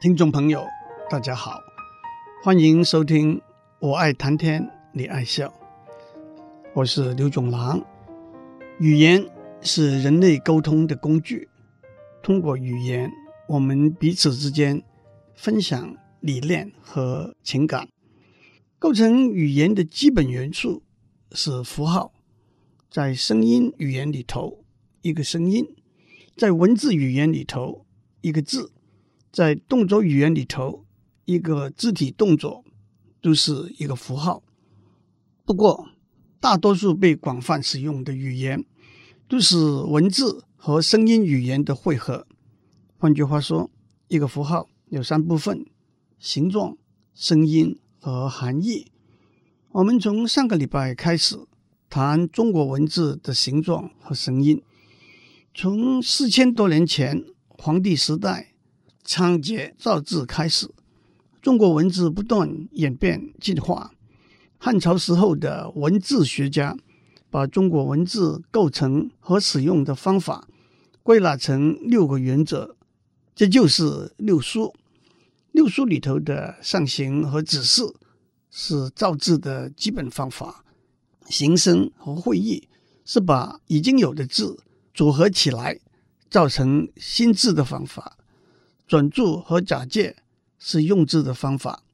听众朋友，大家好，欢迎收听《我爱谈天，你爱笑》，我是刘总郎。语言是人类沟通的工具，通过语言，我们彼此之间分享理念和情感。构成语言的基本元素是符号，在声音语言里头，一个声音；在文字语言里头，一个字。在动作语言里头，一个肢体动作都是一个符号。不过，大多数被广泛使用的语言都是文字和声音语言的汇合。换句话说，一个符号有三部分：形状、声音和含义。我们从上个礼拜开始谈中国文字的形状和声音。从四千多年前黄帝时代，仓颉造字开始，中国文字不断演变进化。汉朝时候的文字学家把中国文字构成和使用的方法归纳成六个原则，这就是六书。六书里头的象形和指示是造字的基本方法，形声和会意是把已经有的字组合起来造成新字的方法。转注和假借是用字的方法。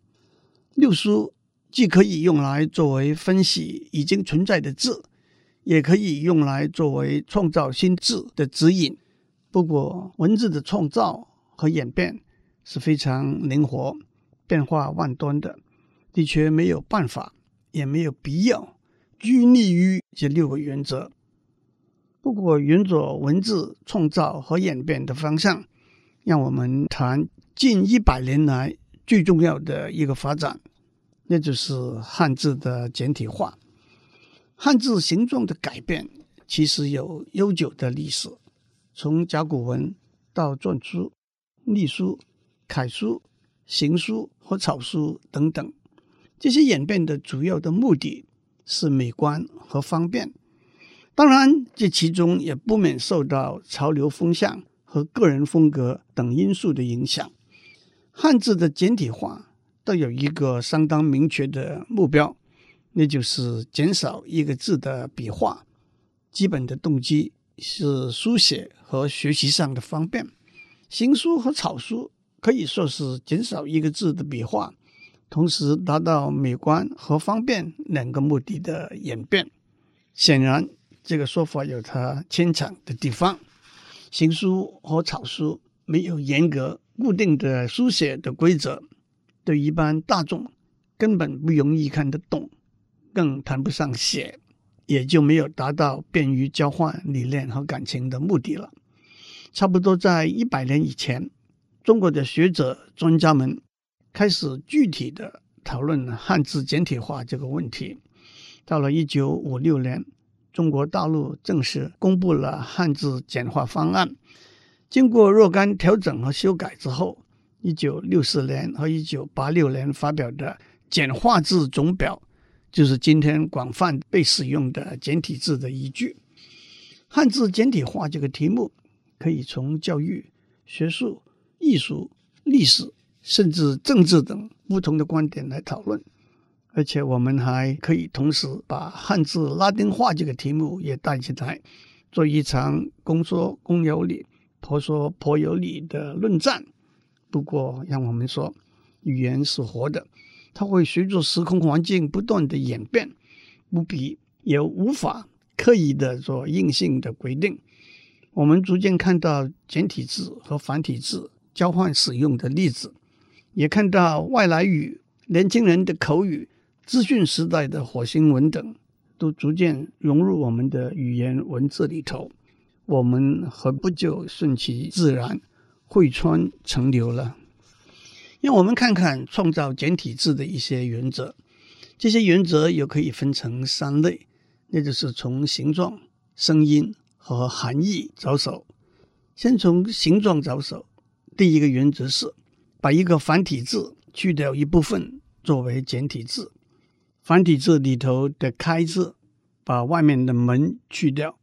六书既可以用来作为分析已经存在的字，也可以用来作为创造新字的指引。不过，文字的创造和演变是非常灵活、变化万端的，的确没有办法，也没有必要拘泥于这六个原则。不过，沿着文字创造和演变的方向。让我们谈近一百年来最重要的一个发展，那就是汉字的简体化。汉字形状的改变其实有悠久的历史，从甲骨文到篆书、隶书、楷书、行书和草书等等，这些演变的主要的目的是美观和方便。当然，这其中也不免受到潮流风向。和个人风格等因素的影响，汉字的简体化都有一个相当明确的目标，那就是减少一个字的笔画。基本的动机是书写和学习上的方便。行书和草书可以说是减少一个字的笔画，同时达到美观和方便两个目的的演变。显然，这个说法有它牵强的地方。行书和草书没有严格固定的书写的规则，对一般大众根本不容易看得懂，更谈不上写，也就没有达到便于交换理念和感情的目的了。差不多在一百年以前，中国的学者专家们开始具体的讨论汉字简体化这个问题。到了一九五六年。中国大陆正式公布了汉字简化方案，经过若干调整和修改之后，一九六四年和一九八六年发表的简化字总表，就是今天广泛被使用的简体字的依据。汉字简体化这个题目，可以从教育、学术、艺术、历史，甚至政治等不同的观点来讨论。而且我们还可以同时把汉字拉丁化这个题目也带进来，做一场公说公有理，婆说婆有理的论战。不过，让我们说，语言是活的，它会随着时空环境不断的演变，不必也无法刻意的做硬性的规定。我们逐渐看到简体字和繁体字交换使用的例子，也看到外来语、年轻人的口语。资讯时代的火星文等，都逐渐融入我们的语言文字里头。我们何不就顺其自然，汇川成流了？让我们看看创造简体字的一些原则。这些原则又可以分成三类，那就是从形状、声音和含义着手。先从形状着手，第一个原则是把一个繁体字去掉一部分，作为简体字。繁体字里头的“开”字，把外面的门去掉，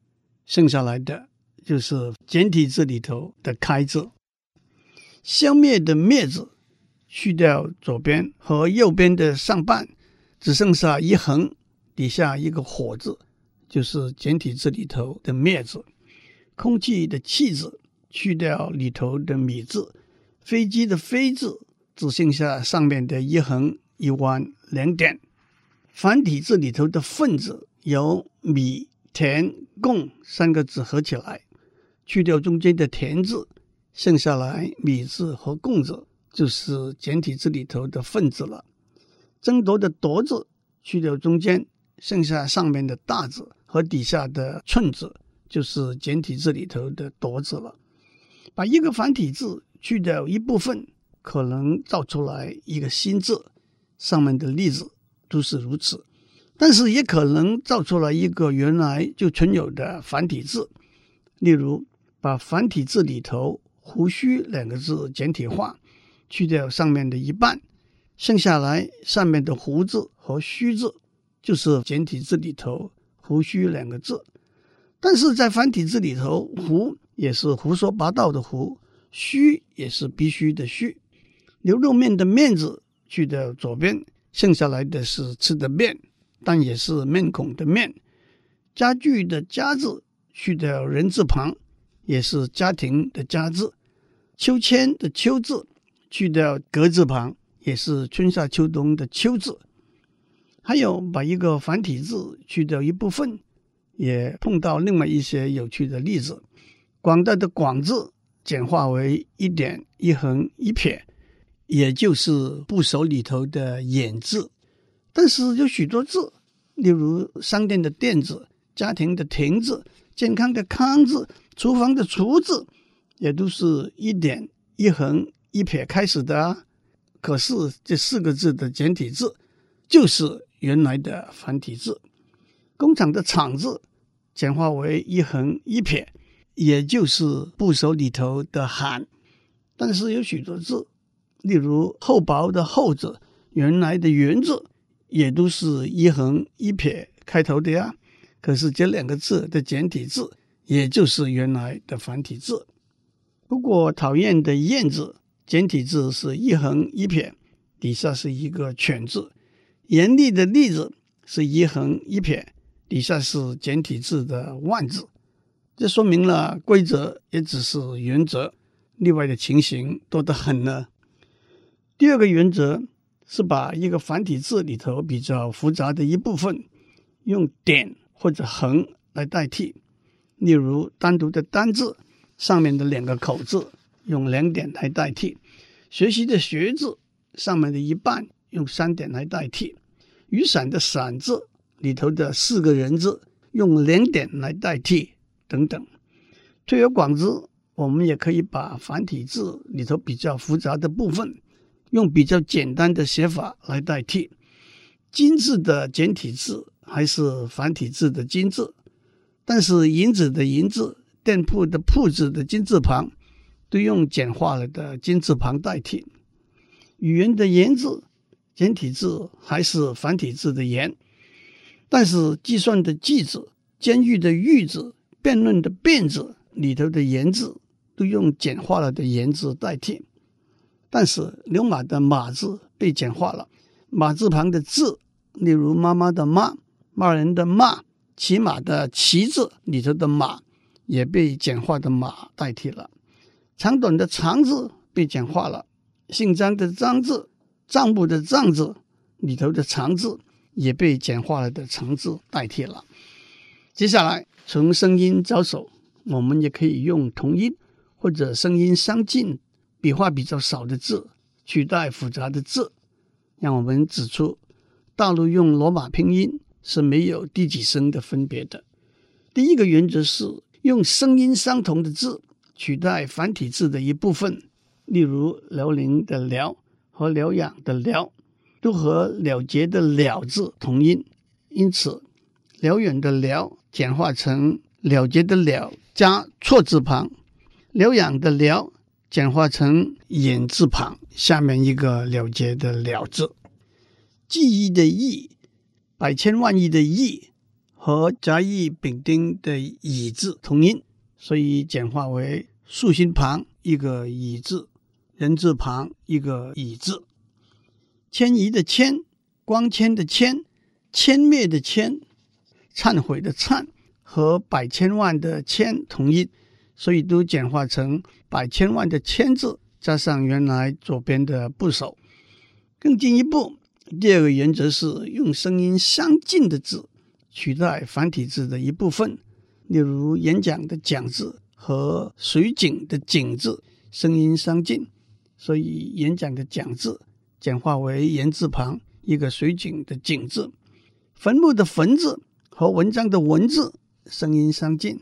剩下来的就是简体字里头的“开”字。消灭的“灭”字去掉左边和右边的上半，只剩下一横，底下一个火字，就是简体字里头的灭字。空气的气字去掉里头的米字，飞机的飞字只剩下上面的一横一弯两点。繁体字里头的份字由米、田、共三个字合起来，去掉中间的田字，剩下来米字和共字，就是简体字里头的份字了。争夺的夺字去掉中间，剩下上面的大字和底下的寸字，就是简体字里头的夺字了。把一个繁体字去掉一部分，可能造出来一个新字。上面的例子都是如此。但是也可能造出来一个原来就存有的繁体字，例如把繁体字里头“胡须”两个字简体化，去掉上面的一半，剩下来上面的“胡”字和“须”字，就是简体字里头“胡须”两个字。但是在繁体字里头，“胡”也是胡说八道的“胡”，“须”也是必须的“须”。牛肉面的“面”字去掉左边，剩下来的是吃的面。但也是面孔的面，家具的家字去掉人字旁，也是家庭的家字。秋千的秋字去掉格字旁，也是春夏秋冬的秋字。还有把一个繁体字去掉一部分，也碰到另外一些有趣的例子。广大的广字简化为一点一横一撇，也就是部首里头的眼字。但是有许多字，例如商店的店字、家庭的庭字、健康的康字、厨房的厨字，也都是一点一横一撇开始的啊。可是这四个字的简体字就是原来的繁体字。工厂的厂字简化为一横一撇，也就是部首里头的罕。但是有许多字，例如厚薄的厚字，原来的原字。也都是一横一撇开头的呀，可是这两个字的简体字，也就是原来的繁体字。不过讨厌的厌字，简体字是一横一撇，底下是一个犬字；严厉的厉字是一横一撇，底下是简体字的万字。这说明了规则也只是原则，例外的情形多得很呢。第二个原则。是把一个繁体字里头比较复杂的一部分，用点或者横来代替。例如单独的“单”字上面的两个口字，用两点来代替；学习的“学”字上面的一半用三点来代替；雨伞的“伞”字里头的四个人字用两点来代替，等等。推而广之，我们也可以把繁体字里头比较复杂的部分。用比较简单的写法来代替，金字的简体字还是繁体字的金字，但是银子的银字、店铺的铺字的金字旁，都用简化了的金字旁代替。语言的言字，简体字还是繁体字的言，但是计算的计字、监狱的狱字、辩论的辩字里头的言字，都用简化了的言字代替。但是牛马的马字被简化了，马字旁的字，例如妈妈的妈、骂人的骂、骑马的骑字里头的马，也被简化的马代替了。长短的长字被简化了，姓张的张字、账簿的账字里头的长字也被简化了的长字代替了。接下来从声音着手，我们也可以用同音或者声音相近。笔画比较少的字取代复杂的字，让我们指出，大陆用罗马拼音是没有第几声的分别的。第一个原则是用声音相同的字取代繁体字的一部分，例如辽宁的辽和疗养的疗都和了结的了字同音，因此辽远的辽简化成了结的了加错字旁，疗养的疗。简化成引字旁，下面一个了结的了字。记忆的忆，百千万亿的亿和甲乙丙丁的乙字同音，所以简化为竖心旁一个乙字，人字旁一个乙字。迁移的迁，光纤的纤，歼灭的歼，忏悔的忏和百千万的千同音，所以都简化成百千万的千字，加上原来左边的部首。更进一步，第二个原则是用声音相近的字取代繁体字的一部分，例如演讲的讲字和水井的井字声音相近，所以演讲的讲字。简化为言字旁一个水井的井字，坟墓的坟字和文章的文字声音相近，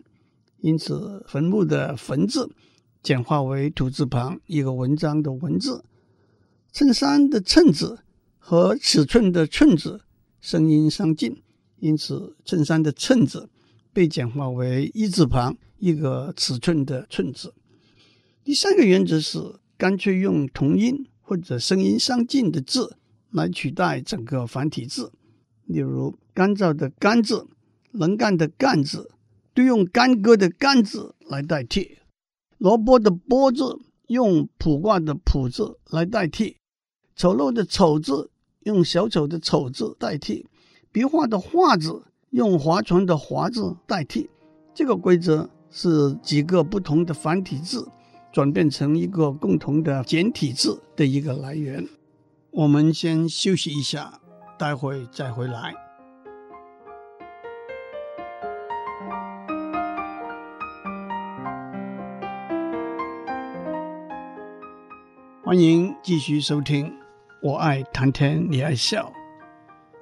因此坟墓的坟字简化为土字旁一个文章的文字。衬衫的衬字和尺寸的寸字声音相近，因此衬衫的衬字被简化为一字旁一个尺寸的寸字。第三个原则是干脆用同音。或者声音相近的字来取代整个繁体字，例如干燥的干字、能干的干字，都用干戈的干字来代替；萝卜的卜字用卜卦的卜字来代替；丑陋的丑字用小丑的丑字代替；笔画的画字用划船的划字代替。这个规则是几个不同的繁体字。转变成一个共同的简体字的一个来源。我们先休息一下，待会再回来。欢迎继续收听，我爱谈天，你爱笑。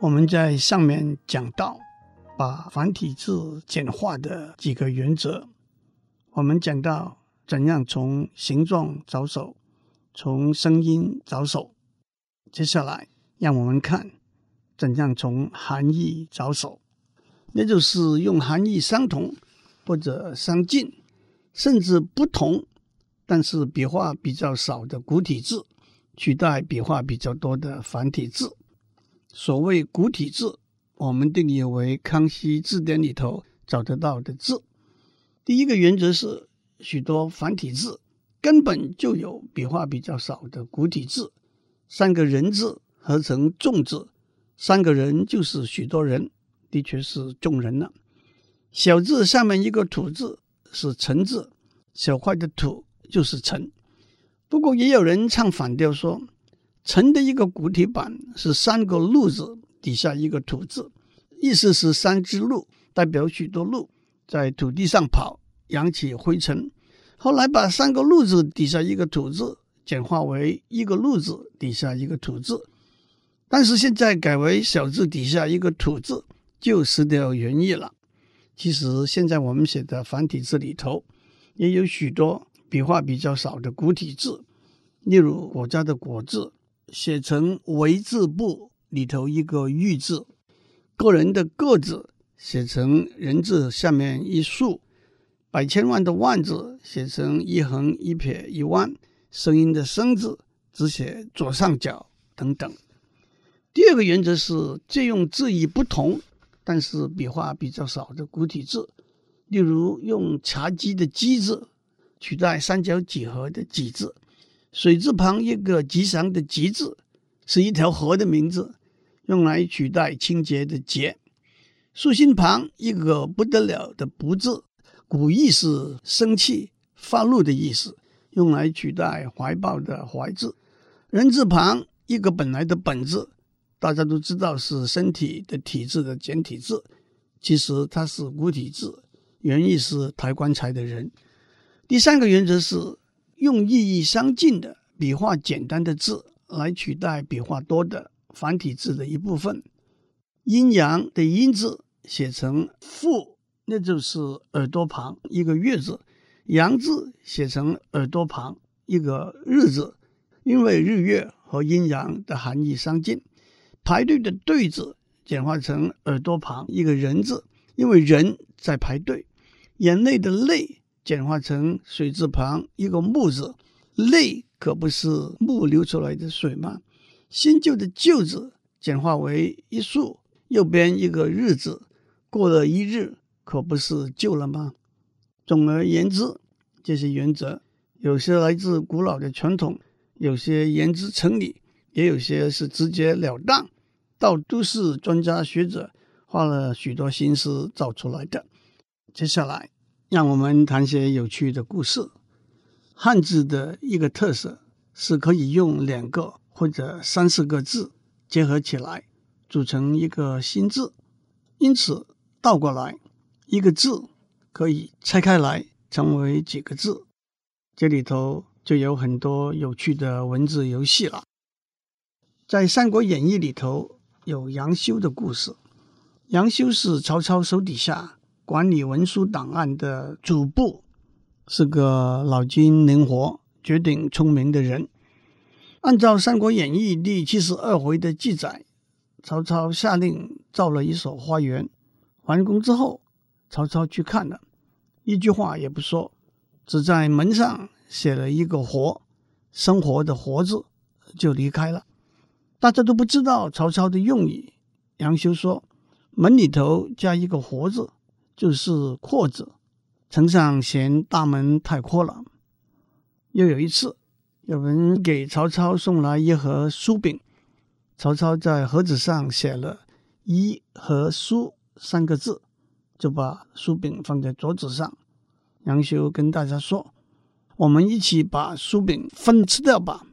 我们在上面讲到，把繁体字简化的几个原则，我们讲到。怎样从形状着手，从声音着手？接下来，让我们看怎样从含义着手，那就是用含义相同或者相近，甚至不同，但是笔画比较少的古体字，取代笔画比较多的繁体字。所谓古体字，我们定义为康熙字典里头找得到的字。第一个原则是。许多繁体字根本就有笔画比较少的古体字，三个人字合成众字，三个人就是许多人，的确是众人了。小字上面一个土字是陈字，小块的土就是陈。不过也有人唱反调说，陈的一个古体版是三个鹿字底下一个土字，意思是三只鹿代表许多鹿在土地上跑。扬起灰尘，后来把三个鹿字底下一个土字简化为一个鹿字底下一个土字，但是现在改为小字底下一个土字，就失掉原意了。其实现在我们写的繁体字里头，也有许多笔画比较少的古体字，例如国家的国字写成为字部里头一个玉字，个人的个字写成人字下面一竖。百千万的万字写成一横一撇一弯，声音的声字只写左上角等等。第二个原则是借用字义不同，但是笔画比较少的古体字，例如用茶几的几字取代三角几何的几字，水字旁一个吉祥的吉字是一条河的名字，用来取代清洁的洁，竖心旁一个不得了的不字。古意是生气、发怒的意思，用来取代怀抱的怀字。人字旁一个本来的本字，大家都知道是身体的体字的简体字，其实它是古体字，原意是抬棺材的人。第三个原则是用意义相近的笔画简单的字来取代笔画多的繁体字的一部分。阴阳的阴字写成父。那就是耳朵旁一个月字，阳字写成耳朵旁一个日字，因为日月和阴阳的含义相近。排队的队字简化成耳朵旁一个人字，因为人在排队。眼泪的泪简化成水字旁一个木字，泪可不是木流出来的水吗？新旧的旧字简化为一竖，右边一个日字，过了一日。可不是旧了吗？总而言之，这些原则有些来自古老的传统，有些言之成理，也有些是直截了当，到都是专家学者花了许多心思造出来的。接下来，让我们谈些有趣的故事。汉字的一个特色是可以用两个或者三四个字结合起来，组成一个新字。因此，倒过来，一个字可以拆开来成为几个字。这里头就有很多有趣的文字游戏了。在《三国演义》里头有杨修的故事。杨修是曹操手底下管理文书档案的主簿，是个脑筋灵活、绝顶聪明的人。按照《三国演义》第七十二回的记载，曹操下令造了一所花园，完工之后，曹操去看了，一句话也不说，只在门上写了一个“活”，生活的“活”字，就离开了。大家都不知道曹操的用意。杨修说：“门里头加一个‘活’字，就是阔字。丞相嫌大门太阔了。”又有一次，有人给曹操送来一盒酥饼，曹操在盒子上写了“一盒酥”三个字，就把酥饼放在桌子上。杨修跟大家说：“我们一起把酥饼分吃掉吧。”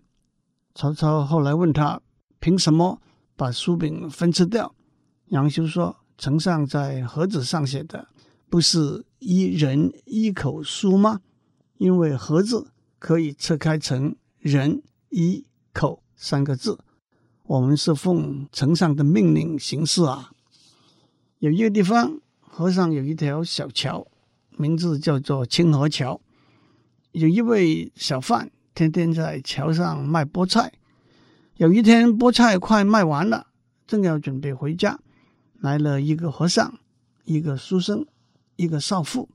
曹操后来问他。凭什么把酥饼分吃掉？杨修说：“丞相在盒子上写的不是一人一口酥吗？因为盒子可以拆开成人一口三个字。我们是奉丞相的命令行事啊。”有一个地方，河上有一条小桥，名字叫做清河桥。有一位小贩天天在桥上卖菠菜。有一天，菠菜快卖完了，正要准备回家，来了一个和尚、一个书生、一个少妇，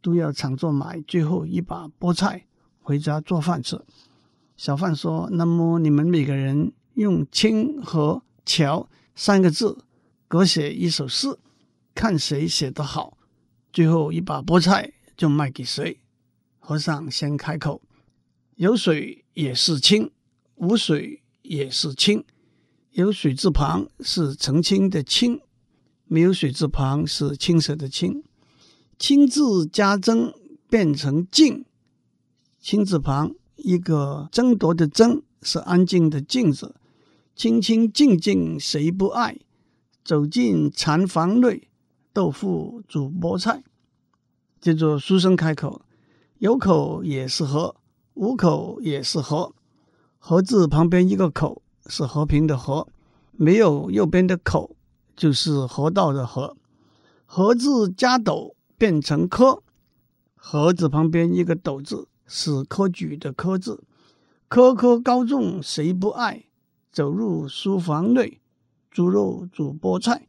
都要抢着买最后一把菠菜回家做饭吃。小贩说：“那么你们每个人用‘清和桥’三个字各写一首诗，看谁写得好，最后一把菠菜就卖给谁。”和尚先开口：“有水也是清，无水。”也是清，有水字旁是澄清的清，没有水字旁是青色的青。清字加争变成静，清字旁一个争夺的争是安静的静字。清清静静谁不爱？走进禅房内，豆腐煮菠菜。接着书生开口：有口也是河，无口也是河。河字旁边一个口是和平的和，没有右边的口就是河道的河。河字加斗变成科，河字旁边一个斗字是科举的科字。科科高中谁不爱？走入书房内，猪肉煮菠菜。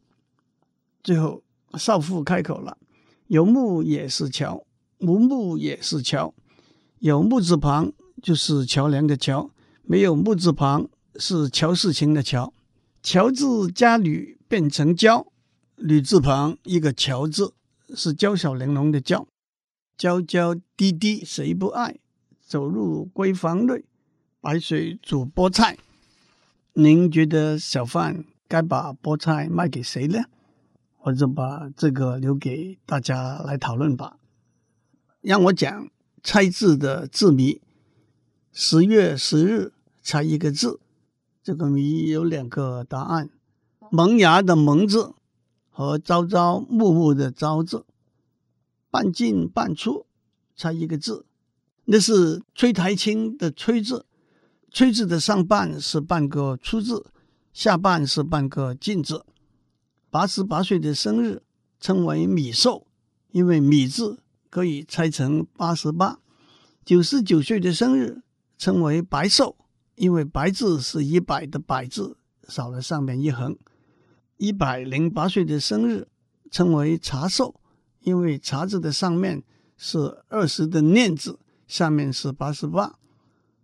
最后少妇开口了：有木也是桥，无木也是桥。有木字旁就是桥梁的桥。没有木字旁是乔事情的乔，乔字加吕变成娇，吕字旁一个乔字是娇小玲珑的娇，娇娇滴滴谁不爱？走入闺房内，白水煮菠菜。您觉得小贩该把菠菜卖给谁呢？我就把这个留给大家来讨论吧。让我讲猜字的字谜。十月十日，猜一个字。这个谜有两个答案：萌芽的“萌”字和朝朝暮暮的“朝”字。半进半出，猜一个字。那是崔苔菁的“崔”字，“崔”字的上半是半个“出”字，下半是半个“进”字。八十八岁的生日称为米寿，因为米字可以拆成八十八。九十九岁的生日。称为白寿，因为白字是一百的百字，少了上面一横。一百零八岁的生日称为茶寿，因为茶字的上面是二十的念字，下面是八十八。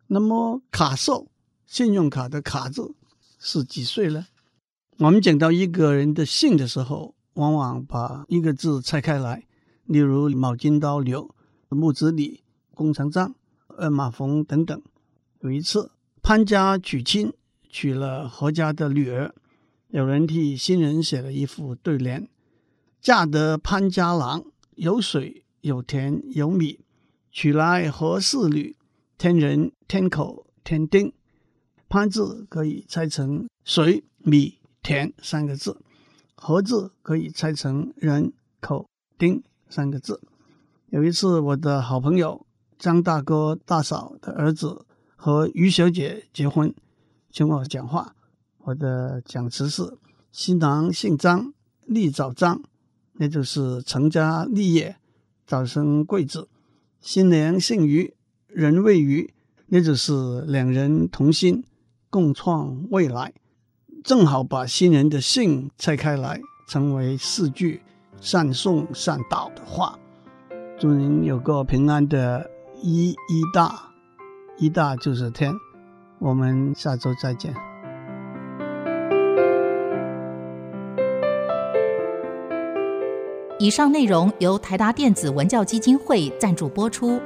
那么卡寿，信用卡的卡字是几岁呢？我们讲到一个人的姓的时候，往往把一个字拆开来，例如卯金刀刘、木子李、弓长张。二马逢等等。有一次，潘家娶亲，娶了何家的女儿。有人替新人写了一副对联：“嫁得潘家郎，有水有田有米；娶来何氏女，天人天口天丁。”潘字可以拆成水、米、田三个字，何字可以拆成人、口、丁三个字。有一次，我的好朋友张大哥大嫂的儿子和于小姐结婚，请我讲话。我的讲词是：新郎姓张，立早张，那就是成家立业，早生贵子；新娘姓于，人未于，那就是两人同心，共创未来。正好把新人的姓拆开来，成为四句善颂善导的话。祝您有个平安的一一大，一大就是天。我们下周再见。以上内容由台达电子文教基金会赞助播出。